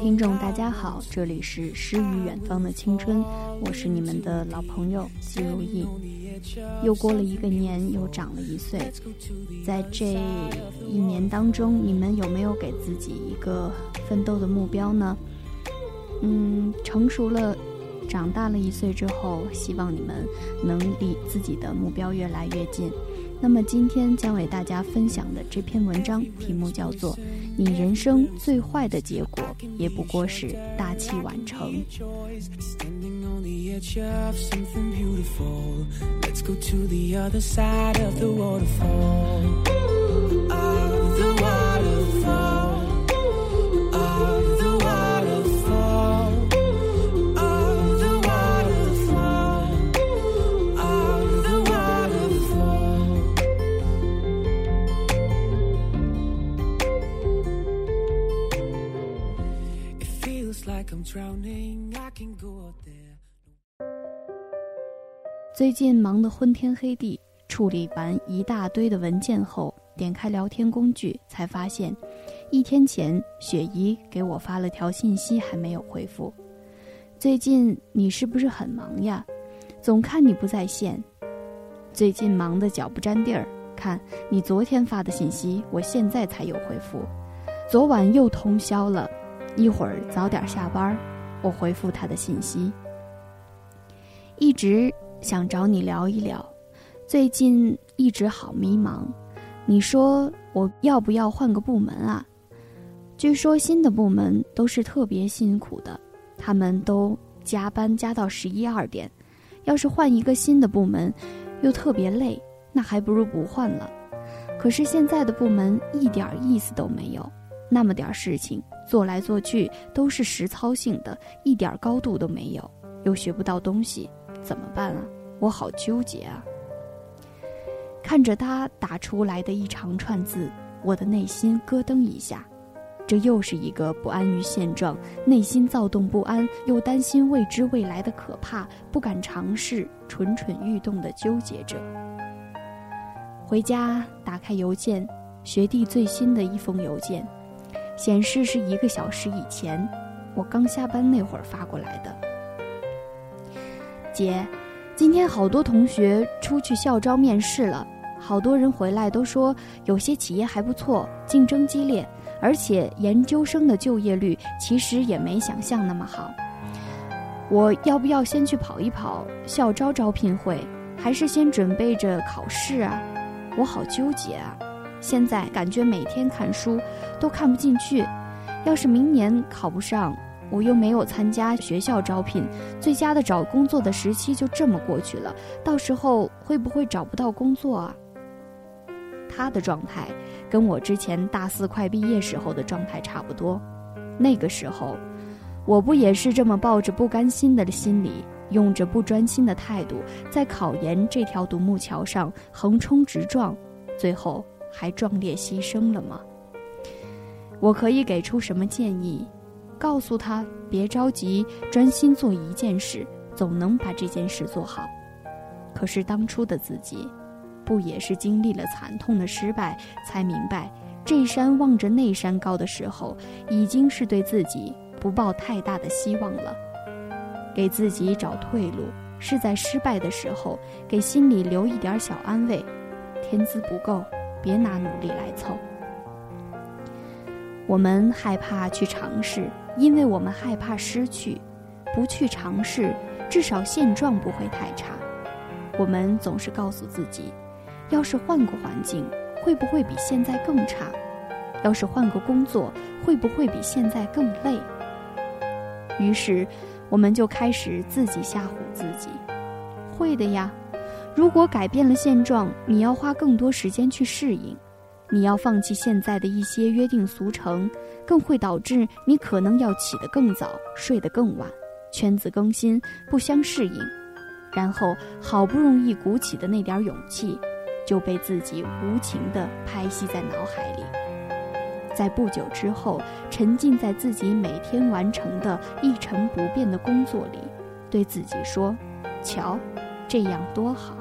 听众，大家好，这里是诗与远方的青春，我是你们的老朋友季如意。又过了一个年，又长了一岁，在这一年当中，你们有没有给自己一个奋斗的目标呢？嗯，成熟了，长大了一岁之后，希望你们能离自己的目标越来越近。那么今天将为大家分享的这篇文章题目叫做。你人生最坏的结果，也不过是大器晚成。最近忙得昏天黑地，处理完一大堆的文件后，点开聊天工具，才发现，一天前雪姨给我发了条信息，还没有回复。最近你是不是很忙呀？总看你不在线。最近忙得脚不沾地儿，看你昨天发的信息，我现在才有回复。昨晚又通宵了，一会儿早点下班，我回复他的信息。一直。想找你聊一聊，最近一直好迷茫。你说我要不要换个部门啊？据说新的部门都是特别辛苦的，他们都加班加到十一二点。要是换一个新的部门，又特别累，那还不如不换了。可是现在的部门一点意思都没有，那么点事情做来做去都是实操性的，一点高度都没有，又学不到东西。怎么办啊？我好纠结啊！看着他打出来的一长串字，我的内心咯噔一下。这又是一个不安于现状、内心躁动不安又担心未知未来的可怕、不敢尝试、蠢蠢欲动的纠结者。回家打开邮件，学弟最新的一封邮件，显示是一个小时以前，我刚下班那会儿发过来的。姐，今天好多同学出去校招面试了，好多人回来都说有些企业还不错，竞争激烈，而且研究生的就业率其实也没想象那么好。我要不要先去跑一跑校招招聘会，还是先准备着考试啊？我好纠结啊！现在感觉每天看书都看不进去，要是明年考不上。我又没有参加学校招聘，最佳的找工作的时期就这么过去了。到时候会不会找不到工作啊？他的状态跟我之前大四快毕业时候的状态差不多。那个时候，我不也是这么抱着不甘心的心理，用着不专心的态度，在考研这条独木桥上横冲直撞，最后还壮烈牺牲了吗？我可以给出什么建议？告诉他别着急，专心做一件事，总能把这件事做好。可是当初的自己，不也是经历了惨痛的失败，才明白这山望着那山高的时候，已经是对自己不抱太大的希望了。给自己找退路，是在失败的时候给心里留一点小安慰。天资不够，别拿努力来凑。我们害怕去尝试。因为我们害怕失去，不去尝试，至少现状不会太差。我们总是告诉自己，要是换个环境，会不会比现在更差？要是换个工作，会不会比现在更累？于是，我们就开始自己吓唬自己。会的呀，如果改变了现状，你要花更多时间去适应。你要放弃现在的一些约定俗成，更会导致你可能要起得更早，睡得更晚，圈子更新不相适应，然后好不容易鼓起的那点勇气，就被自己无情地拍戏在脑海里，在不久之后沉浸在自己每天完成的一成不变的工作里，对自己说：“瞧，这样多好。”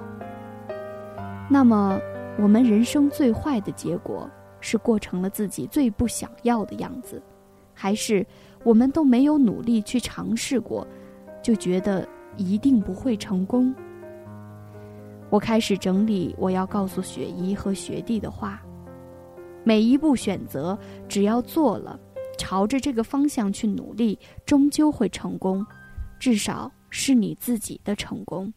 那么。我们人生最坏的结果是过成了自己最不想要的样子，还是我们都没有努力去尝试过，就觉得一定不会成功？我开始整理我要告诉雪姨和学弟的话。每一步选择，只要做了，朝着这个方向去努力，终究会成功，至少是你自己的成功。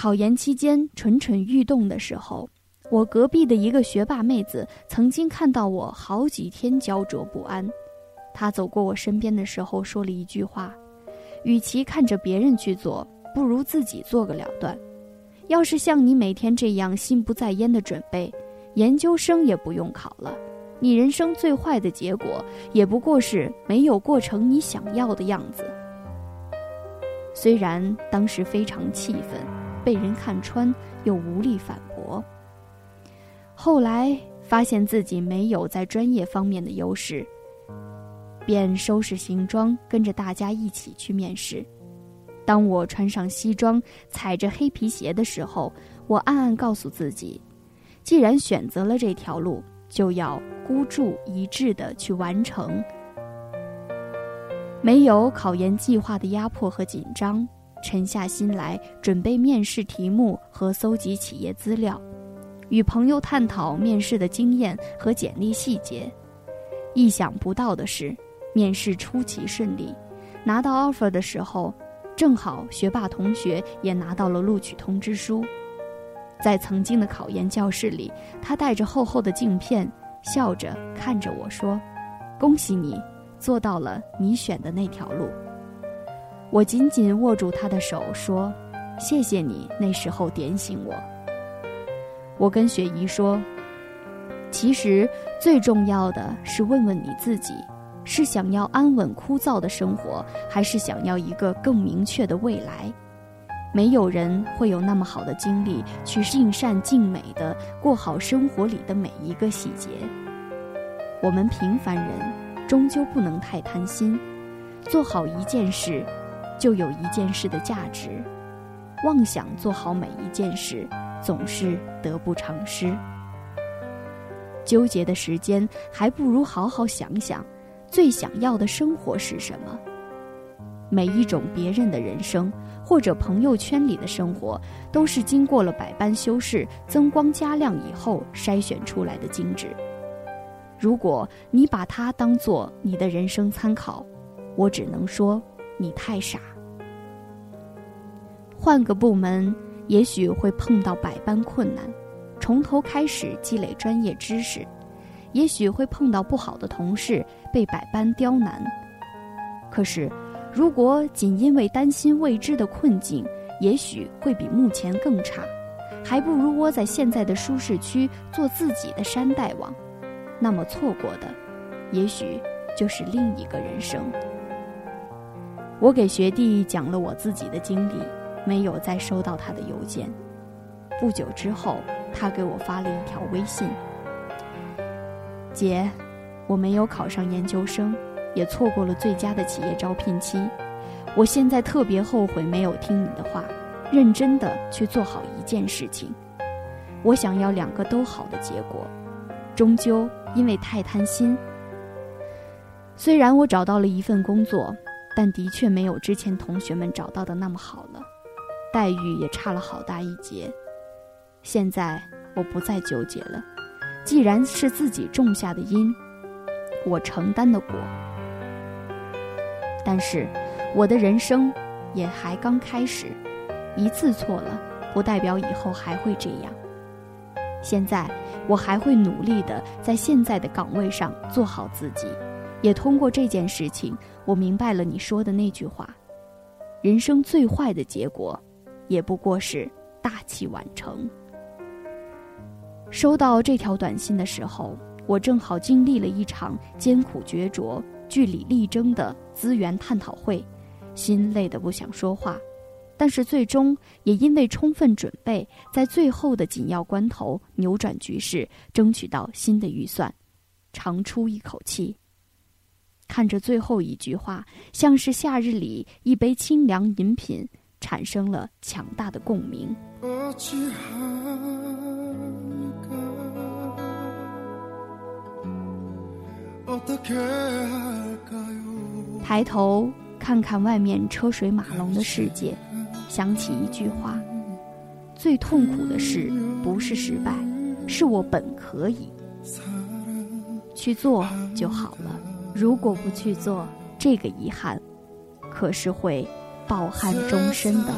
考研期间蠢蠢欲动的时候，我隔壁的一个学霸妹子曾经看到我好几天焦灼不安。她走过我身边的时候说了一句话：“与其看着别人去做，不如自己做个了断。要是像你每天这样心不在焉的准备，研究生也不用考了。你人生最坏的结果，也不过是没有过成你想要的样子。”虽然当时非常气愤。被人看穿，又无力反驳。后来发现自己没有在专业方面的优势，便收拾行装，跟着大家一起去面试。当我穿上西装，踩着黑皮鞋的时候，我暗暗告诉自己：既然选择了这条路，就要孤注一掷的去完成。没有考研计划的压迫和紧张。沉下心来准备面试题目和搜集企业资料，与朋友探讨面试的经验和简历细节。意想不到的是，面试出奇顺利，拿到 offer 的时候，正好学霸同学也拿到了录取通知书。在曾经的考研教室里，他带着厚厚的镜片，笑着看着我说：“恭喜你，做到了你选的那条路。”我紧紧握住他的手，说：“谢谢你那时候点醒我。”我跟雪姨说：“其实最重要的是问问你自己，是想要安稳枯燥的生活，还是想要一个更明确的未来？没有人会有那么好的精力去尽善尽美的过好生活里的每一个细节。我们平凡人终究不能太贪心，做好一件事。”就有一件事的价值，妄想做好每一件事，总是得不偿失。纠结的时间，还不如好好想想，最想要的生活是什么。每一种别人的人生，或者朋友圈里的生活，都是经过了百般修饰、增光加亮以后筛选出来的精致。如果你把它当做你的人生参考，我只能说。你太傻。换个部门，也许会碰到百般困难，从头开始积累专业知识；也许会碰到不好的同事，被百般刁难。可是，如果仅因为担心未知的困境，也许会比目前更差，还不如窝在现在的舒适区做自己的山大王。那么，错过的，也许就是另一个人生。我给学弟讲了我自己的经历，没有再收到他的邮件。不久之后，他给我发了一条微信：“姐，我没有考上研究生，也错过了最佳的企业招聘期。我现在特别后悔没有听你的话，认真的去做好一件事情。我想要两个都好的结果，终究因为太贪心。虽然我找到了一份工作。”但的确没有之前同学们找到的那么好了，待遇也差了好大一截。现在我不再纠结了，既然是自己种下的因，我承担的果。但是，我的人生也还刚开始，一次错了，不代表以后还会这样。现在，我还会努力的在现在的岗位上做好自己。也通过这件事情，我明白了你说的那句话：人生最坏的结果，也不过是大器晚成。收到这条短信的时候，我正好经历了一场艰苦决拙、据理力争的资源探讨会，心累得不想说话，但是最终也因为充分准备，在最后的紧要关头扭转局势，争取到新的预算，长出一口气。看着最后一句话，像是夏日里一杯清凉饮品，产生了强大的共鸣。抬头看看外面车水马龙的世界，想起一句话：最痛苦的事不是失败，是我本可以去做就好了。如果不去做，这个遗憾可是会抱憾终身的。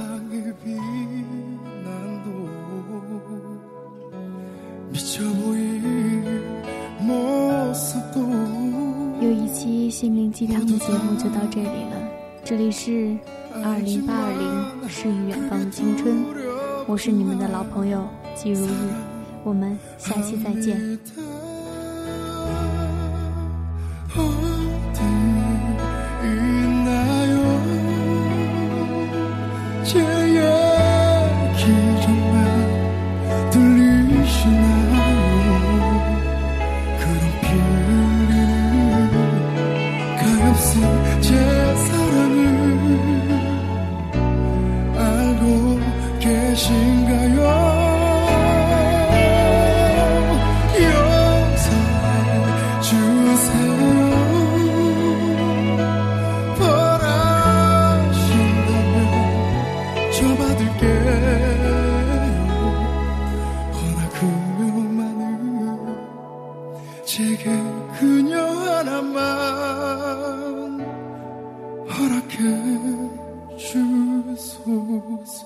有一期心灵鸡汤的节目就到这里了，这里是二零八二零诗与远方的青春，我是你们的老朋友季如玉，我们下期再见。 제게 그녀 하나만 허락해 주소서.